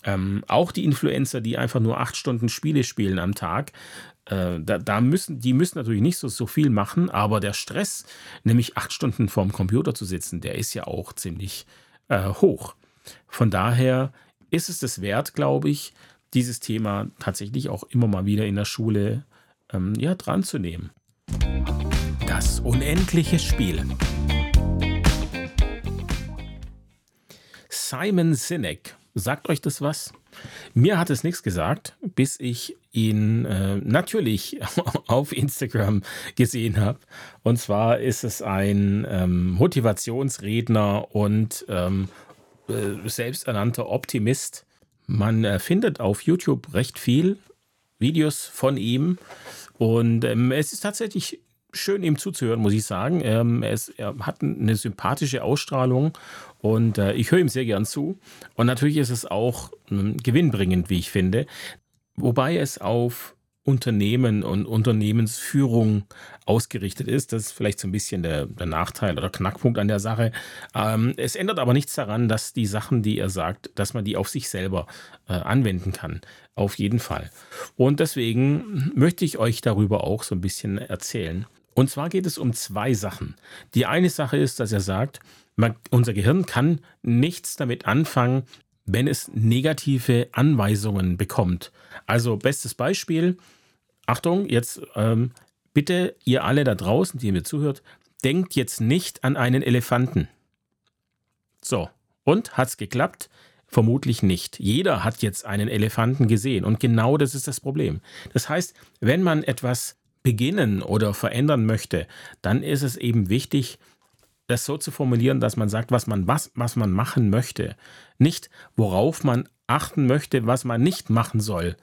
Ähm, auch die Influencer, die einfach nur acht Stunden Spiele spielen am Tag, äh, da, da, müssen, die müssen natürlich nicht so, so viel machen, aber der Stress, nämlich acht Stunden vorm Computer zu sitzen, der ist ja auch ziemlich äh, hoch. Von daher ist es das wert, glaube ich, dieses Thema tatsächlich auch immer mal wieder in der Schule ähm, ja, dran zu nehmen. Das unendliche Spiel. Simon Sinek. Sagt euch das was? Mir hat es nichts gesagt, bis ich ihn äh, natürlich auf Instagram gesehen habe. Und zwar ist es ein ähm, Motivationsredner und ähm, äh, selbsternannter Optimist. Man äh, findet auf YouTube recht viel Videos von ihm und ähm, es ist tatsächlich schön, ihm zuzuhören, muss ich sagen. Ähm, ist, er, hat eine sympathische Ausstrahlung und äh, ich höre ihm sehr gern zu. Und natürlich ist es auch ähm, gewinnbringend, wie ich finde. Wobei es auf Unternehmen und Unternehmensführung ausgerichtet ist. Das ist vielleicht so ein bisschen der, der Nachteil oder Knackpunkt an der Sache. Ähm, es ändert aber nichts daran, dass die Sachen, die er sagt, dass man die auf sich selber äh, anwenden kann. Auf jeden Fall. Und deswegen möchte ich euch darüber auch so ein bisschen erzählen. Und zwar geht es um zwei Sachen. Die eine Sache ist, dass er sagt, man, unser Gehirn kann nichts damit anfangen, wenn es negative Anweisungen bekommt. Also bestes Beispiel, Achtung, jetzt ähm, bitte ihr alle da draußen, die mir zuhört, denkt jetzt nicht an einen Elefanten. So, und hat's geklappt? Vermutlich nicht. Jeder hat jetzt einen Elefanten gesehen und genau das ist das Problem. Das heißt, wenn man etwas beginnen oder verändern möchte, dann ist es eben wichtig, das so zu formulieren, dass man sagt, was man, was, was man machen möchte. Nicht, worauf man achten möchte, was man nicht machen soll.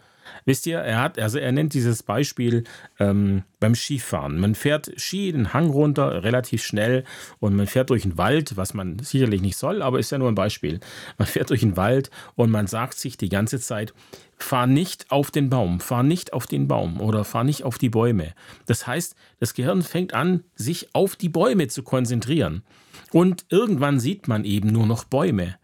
Wisst ihr, er hat, also er nennt dieses Beispiel ähm, beim Skifahren. Man fährt Ski den Hang runter relativ schnell und man fährt durch den Wald, was man sicherlich nicht soll, aber ist ja nur ein Beispiel. Man fährt durch den Wald und man sagt sich die ganze Zeit, fahr nicht auf den Baum, fahr nicht auf den Baum oder fahr nicht auf die Bäume. Das heißt, das Gehirn fängt an, sich auf die Bäume zu konzentrieren. Und irgendwann sieht man eben nur noch Bäume.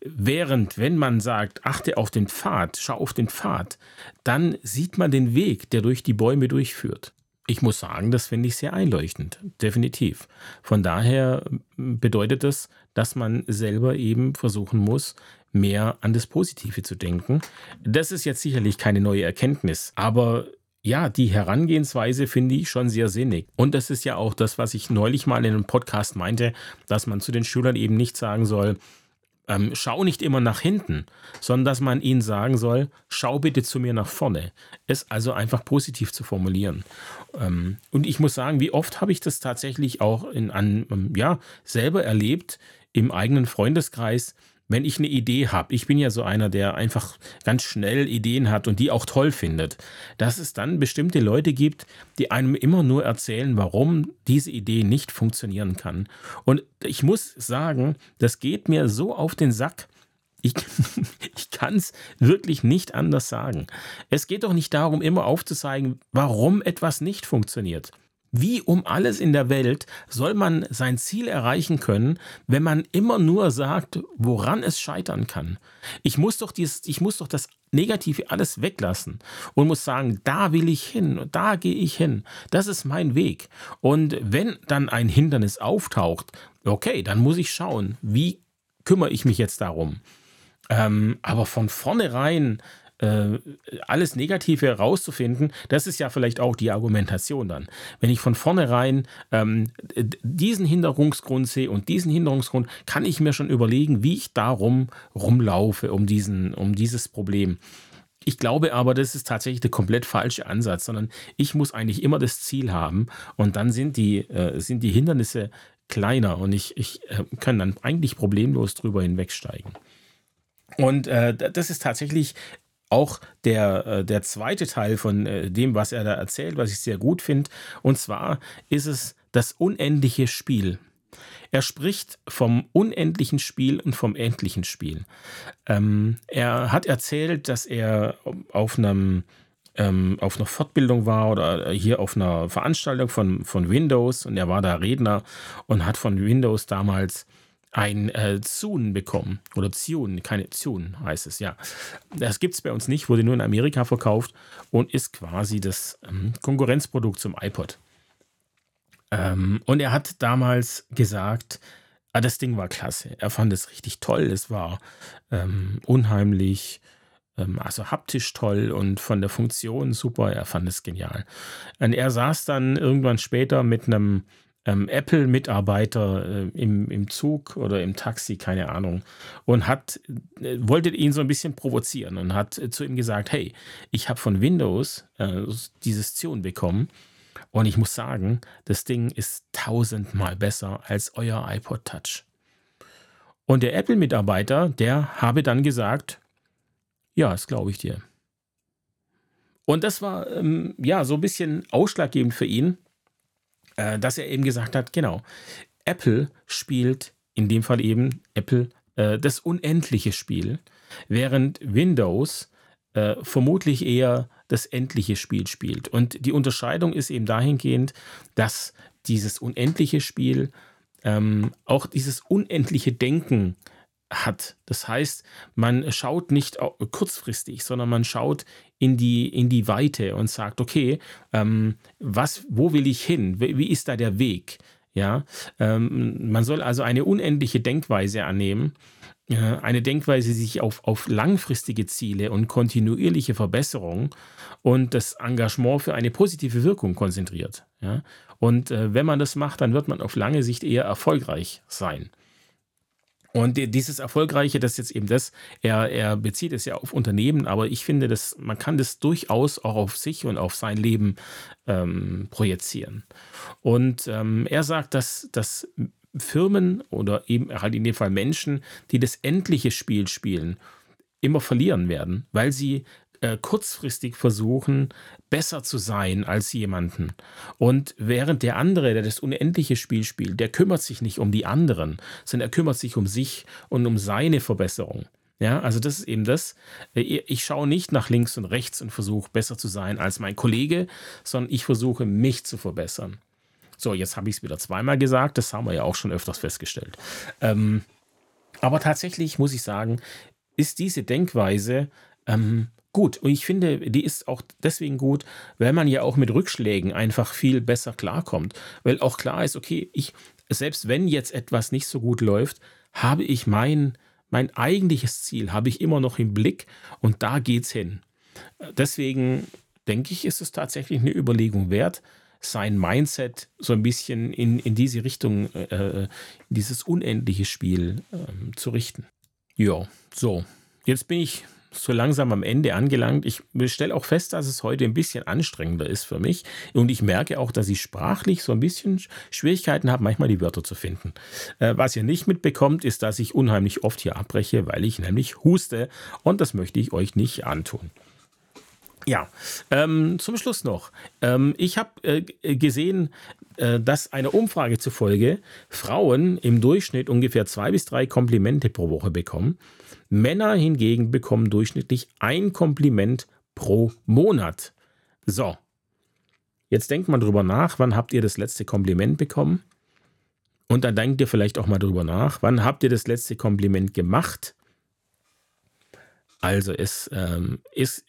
Während, wenn man sagt, achte auf den Pfad, schau auf den Pfad, dann sieht man den Weg, der durch die Bäume durchführt. Ich muss sagen, das finde ich sehr einleuchtend, definitiv. Von daher bedeutet das, dass man selber eben versuchen muss, mehr an das Positive zu denken. Das ist jetzt sicherlich keine neue Erkenntnis, aber ja, die Herangehensweise finde ich schon sehr sinnig. Und das ist ja auch das, was ich neulich mal in einem Podcast meinte, dass man zu den Schülern eben nicht sagen soll, ähm, schau nicht immer nach hinten, sondern dass man ihnen sagen soll, schau bitte zu mir nach vorne. Es also einfach positiv zu formulieren. Ähm, und ich muss sagen, wie oft habe ich das tatsächlich auch in, an, ähm, ja, selber erlebt im eigenen Freundeskreis, wenn ich eine Idee habe, ich bin ja so einer, der einfach ganz schnell Ideen hat und die auch toll findet, dass es dann bestimmte Leute gibt, die einem immer nur erzählen, warum diese Idee nicht funktionieren kann. Und ich muss sagen, das geht mir so auf den Sack. Ich, ich kann es wirklich nicht anders sagen. Es geht doch nicht darum, immer aufzuzeigen, warum etwas nicht funktioniert. Wie um alles in der Welt soll man sein Ziel erreichen können, wenn man immer nur sagt, woran es scheitern kann? Ich muss doch, dieses, ich muss doch das Negative alles weglassen und muss sagen, da will ich hin da gehe ich hin. Das ist mein Weg. Und wenn dann ein Hindernis auftaucht, okay, dann muss ich schauen, wie kümmere ich mich jetzt darum. Ähm, aber von vornherein äh, alles Negative herauszufinden, das ist ja vielleicht auch die Argumentation dann. Wenn ich von vornherein ähm, diesen Hinderungsgrund sehe und diesen Hinderungsgrund, kann ich mir schon überlegen, wie ich darum rumlaufe, um, diesen, um dieses Problem. Ich glaube aber, das ist tatsächlich der komplett falsche Ansatz, sondern ich muss eigentlich immer das Ziel haben und dann sind die, äh, sind die Hindernisse kleiner und ich, ich äh, kann dann eigentlich problemlos drüber hinwegsteigen. Und äh, das ist tatsächlich auch der, äh, der zweite Teil von äh, dem, was er da erzählt, was ich sehr gut finde. Und zwar ist es das unendliche Spiel. Er spricht vom unendlichen Spiel und vom endlichen Spiel. Ähm, er hat erzählt, dass er auf einem ähm, auf einer Fortbildung war oder hier auf einer Veranstaltung von, von Windows und er war da Redner und hat von Windows damals ein äh, Zune bekommen. Oder Zune, keine Zune heißt es, ja. Das gibt es bei uns nicht, wurde nur in Amerika verkauft und ist quasi das ähm, Konkurrenzprodukt zum iPod. Ähm, und er hat damals gesagt, ah, das Ding war klasse. Er fand es richtig toll. Es war ähm, unheimlich, ähm, also haptisch toll und von der Funktion super. Er fand es genial. Und er saß dann irgendwann später mit einem ähm, Apple-Mitarbeiter äh, im, im Zug oder im Taxi, keine Ahnung, und hat, äh, wollte ihn so ein bisschen provozieren und hat äh, zu ihm gesagt, hey, ich habe von Windows äh, dieses Tune bekommen und ich muss sagen, das Ding ist tausendmal besser als euer iPod Touch. Und der Apple-Mitarbeiter, der habe dann gesagt, ja, das glaube ich dir. Und das war ähm, ja so ein bisschen ausschlaggebend für ihn, äh, dass er eben gesagt hat, genau, Apple spielt in dem Fall eben Apple äh, das unendliche Spiel, während Windows äh, vermutlich eher das endliche Spiel spielt. Und die Unterscheidung ist eben dahingehend, dass dieses unendliche Spiel ähm, auch dieses unendliche Denken hat. Das heißt, man schaut nicht kurzfristig, sondern man schaut in die, in die Weite und sagt, okay, ähm, was, wo will ich hin? Wie, ist da der Weg? Ja, ähm, man soll also eine unendliche Denkweise annehmen eine Denkweise, die sich auf, auf langfristige Ziele und kontinuierliche Verbesserung und das Engagement für eine positive Wirkung konzentriert. Ja? Und äh, wenn man das macht, dann wird man auf lange Sicht eher erfolgreich sein. Und dieses Erfolgreiche, das ist jetzt eben das, er, er bezieht es ja auf Unternehmen, aber ich finde, dass man kann das durchaus auch auf sich und auf sein Leben ähm, projizieren. Und ähm, er sagt, dass, dass Firmen oder eben halt in dem Fall Menschen, die das endliche Spiel spielen, immer verlieren werden, weil sie äh, kurzfristig versuchen, besser zu sein als jemanden. Und während der andere, der das unendliche Spiel spielt, der kümmert sich nicht um die anderen, sondern er kümmert sich um sich und um seine Verbesserung. Ja, also das ist eben das. Äh, ich schaue nicht nach links und rechts und versuche besser zu sein als mein Kollege, sondern ich versuche mich zu verbessern. So, jetzt habe ich es wieder zweimal gesagt, das haben wir ja auch schon öfters festgestellt. Ähm, aber tatsächlich muss ich sagen, ist diese Denkweise ähm, gut. Und ich finde, die ist auch deswegen gut, weil man ja auch mit Rückschlägen einfach viel besser klarkommt. Weil auch klar ist, okay, ich, selbst wenn jetzt etwas nicht so gut läuft, habe ich mein, mein eigentliches Ziel, habe ich immer noch im Blick und da geht's hin. Deswegen denke ich, ist es tatsächlich eine Überlegung wert, sein Mindset so ein bisschen in, in diese Richtung, äh, in dieses unendliche Spiel äh, zu richten. Ja, so. Jetzt bin ich so langsam am Ende angelangt. Ich stelle auch fest, dass es heute ein bisschen anstrengender ist für mich. Und ich merke auch, dass ich sprachlich so ein bisschen Schwierigkeiten habe, manchmal die Wörter zu finden. Äh, was ihr nicht mitbekommt, ist, dass ich unheimlich oft hier abbreche, weil ich nämlich huste. Und das möchte ich euch nicht antun. Ja, ähm, zum Schluss noch. Ähm, ich habe äh, gesehen, äh, dass einer Umfrage zufolge Frauen im Durchschnitt ungefähr zwei bis drei Komplimente pro Woche bekommen. Männer hingegen bekommen durchschnittlich ein Kompliment pro Monat. So, jetzt denkt mal drüber nach, wann habt ihr das letzte Kompliment bekommen? Und dann denkt ihr vielleicht auch mal drüber nach, wann habt ihr das letzte Kompliment gemacht? Also es ähm, ist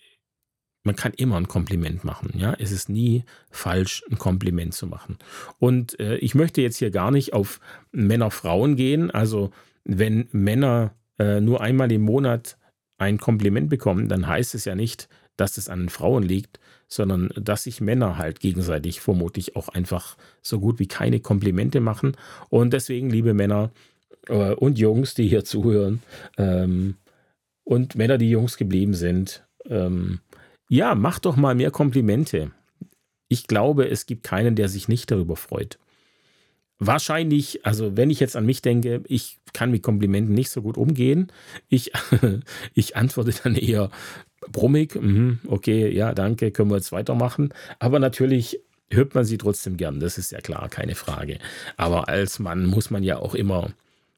man kann immer ein Kompliment machen. Ja, es ist nie falsch, ein Kompliment zu machen. Und äh, ich möchte jetzt hier gar nicht auf Männer-Frauen gehen. Also wenn Männer äh, nur einmal im Monat ein Kompliment bekommen, dann heißt es ja nicht, dass es an den Frauen liegt, sondern dass sich Männer halt gegenseitig vermutlich auch einfach so gut wie keine Komplimente machen. Und deswegen, liebe Männer äh, und Jungs, die hier zuhören, ähm, und Männer, die Jungs geblieben sind, ähm, ja, mach doch mal mehr Komplimente. Ich glaube, es gibt keinen, der sich nicht darüber freut. Wahrscheinlich, also wenn ich jetzt an mich denke, ich kann mit Komplimenten nicht so gut umgehen. Ich, ich antworte dann eher brummig, mhm, okay, ja, danke, können wir jetzt weitermachen. Aber natürlich hört man sie trotzdem gern, das ist ja klar, keine Frage. Aber als Mann muss man ja auch immer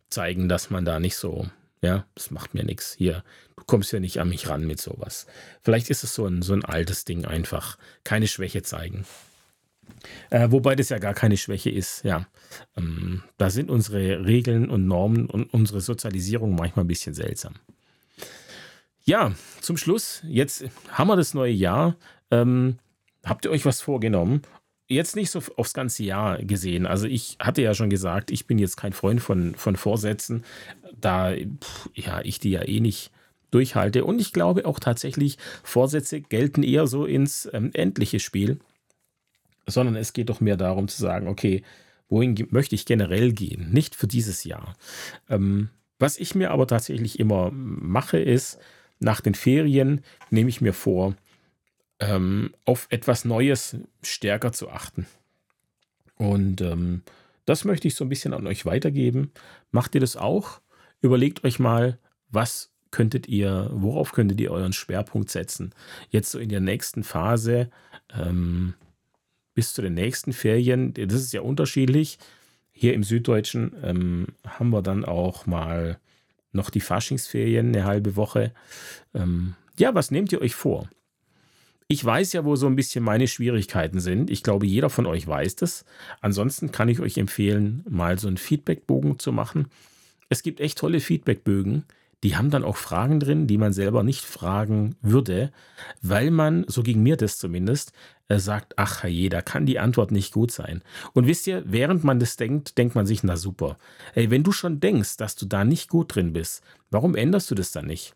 zeigen, dass man da nicht so ja, das macht mir nichts. Hier, kommst ja nicht an mich ran mit sowas. Vielleicht ist es so ein, so ein altes Ding einfach. Keine Schwäche zeigen. Äh, wobei das ja gar keine Schwäche ist, ja. Ähm, da sind unsere Regeln und Normen und unsere Sozialisierung manchmal ein bisschen seltsam. Ja, zum Schluss, jetzt haben wir das neue Jahr. Ähm, habt ihr euch was vorgenommen? jetzt nicht so aufs ganze Jahr gesehen. Also ich hatte ja schon gesagt, ich bin jetzt kein Freund von, von Vorsätzen, da pff, ja, ich die ja eh nicht durchhalte. Und ich glaube auch tatsächlich, Vorsätze gelten eher so ins ähm, endliche Spiel, sondern es geht doch mehr darum zu sagen, okay, wohin möchte ich generell gehen, nicht für dieses Jahr. Ähm, was ich mir aber tatsächlich immer mache, ist, nach den Ferien nehme ich mir vor, ähm, auf etwas Neues stärker zu achten. Und ähm, das möchte ich so ein bisschen an euch weitergeben. Macht ihr das auch? Überlegt euch mal, was könntet ihr, worauf könntet ihr euren Schwerpunkt setzen? Jetzt so in der nächsten Phase, ähm, bis zu den nächsten Ferien, das ist ja unterschiedlich. Hier im Süddeutschen ähm, haben wir dann auch mal noch die Faschingsferien, eine halbe Woche. Ähm, ja, was nehmt ihr euch vor? Ich weiß ja, wo so ein bisschen meine Schwierigkeiten sind. Ich glaube, jeder von euch weiß das. Ansonsten kann ich euch empfehlen, mal so einen Feedbackbogen zu machen. Es gibt echt tolle Feedbackbögen, die haben dann auch Fragen drin, die man selber nicht fragen würde, weil man, so ging mir das zumindest, äh, sagt, ach je, da kann die Antwort nicht gut sein. Und wisst ihr, während man das denkt, denkt man sich, na super. Ey, wenn du schon denkst, dass du da nicht gut drin bist, warum änderst du das dann nicht?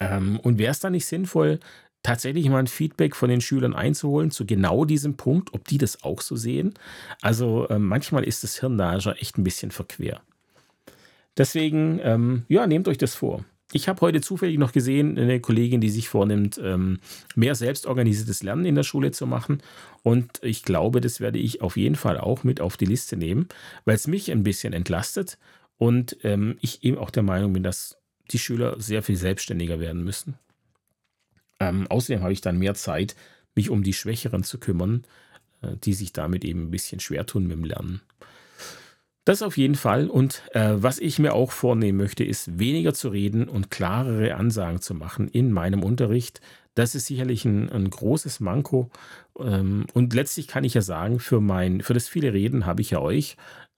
Ähm, und wäre es dann nicht sinnvoll, tatsächlich mal ein Feedback von den Schülern einzuholen zu genau diesem Punkt, ob die das auch so sehen. Also äh, manchmal ist das Hirn da echt ein bisschen verquer. Deswegen, ähm, ja, nehmt euch das vor. Ich habe heute zufällig noch gesehen, eine Kollegin, die sich vornimmt, ähm, mehr selbstorganisiertes Lernen in der Schule zu machen. Und ich glaube, das werde ich auf jeden Fall auch mit auf die Liste nehmen, weil es mich ein bisschen entlastet und ähm, ich eben auch der Meinung bin, dass die Schüler sehr viel selbstständiger werden müssen. Ähm, außerdem habe ich dann mehr Zeit, mich um die Schwächeren zu kümmern, äh, die sich damit eben ein bisschen schwer tun mit dem Lernen. Das auf jeden Fall. Und äh, was ich mir auch vornehmen möchte, ist weniger zu reden und klarere Ansagen zu machen in meinem Unterricht. Das ist sicherlich ein, ein großes Manko. Ähm, und letztlich kann ich ja sagen, für, mein, für das viele Reden habe ich ja euch.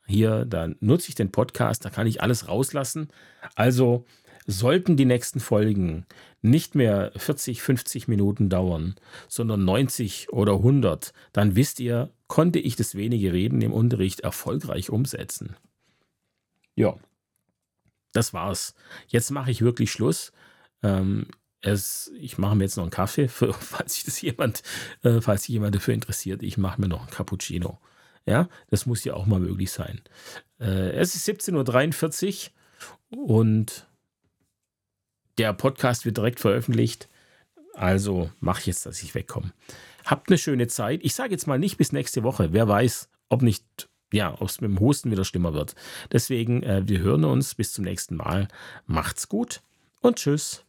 Hier, da nutze ich den Podcast, da kann ich alles rauslassen. Also Sollten die nächsten Folgen nicht mehr 40, 50 Minuten dauern, sondern 90 oder 100, dann wisst ihr, konnte ich das wenige Reden im Unterricht erfolgreich umsetzen. Ja, das war's. Jetzt mache ich wirklich Schluss. Ähm, es, ich mache mir jetzt noch einen Kaffee, für, falls sich das jemand, äh, falls sich jemand dafür interessiert. Ich mache mir noch einen Cappuccino. Ja, das muss ja auch mal möglich sein. Äh, es ist 17.43 Uhr und der Podcast wird direkt veröffentlicht. Also mach jetzt, dass ich wegkomme. Habt eine schöne Zeit. Ich sage jetzt mal nicht bis nächste Woche. Wer weiß, ob nicht, ja, ob es mit dem Husten wieder schlimmer wird. Deswegen, äh, wir hören uns bis zum nächsten Mal. Macht's gut und tschüss.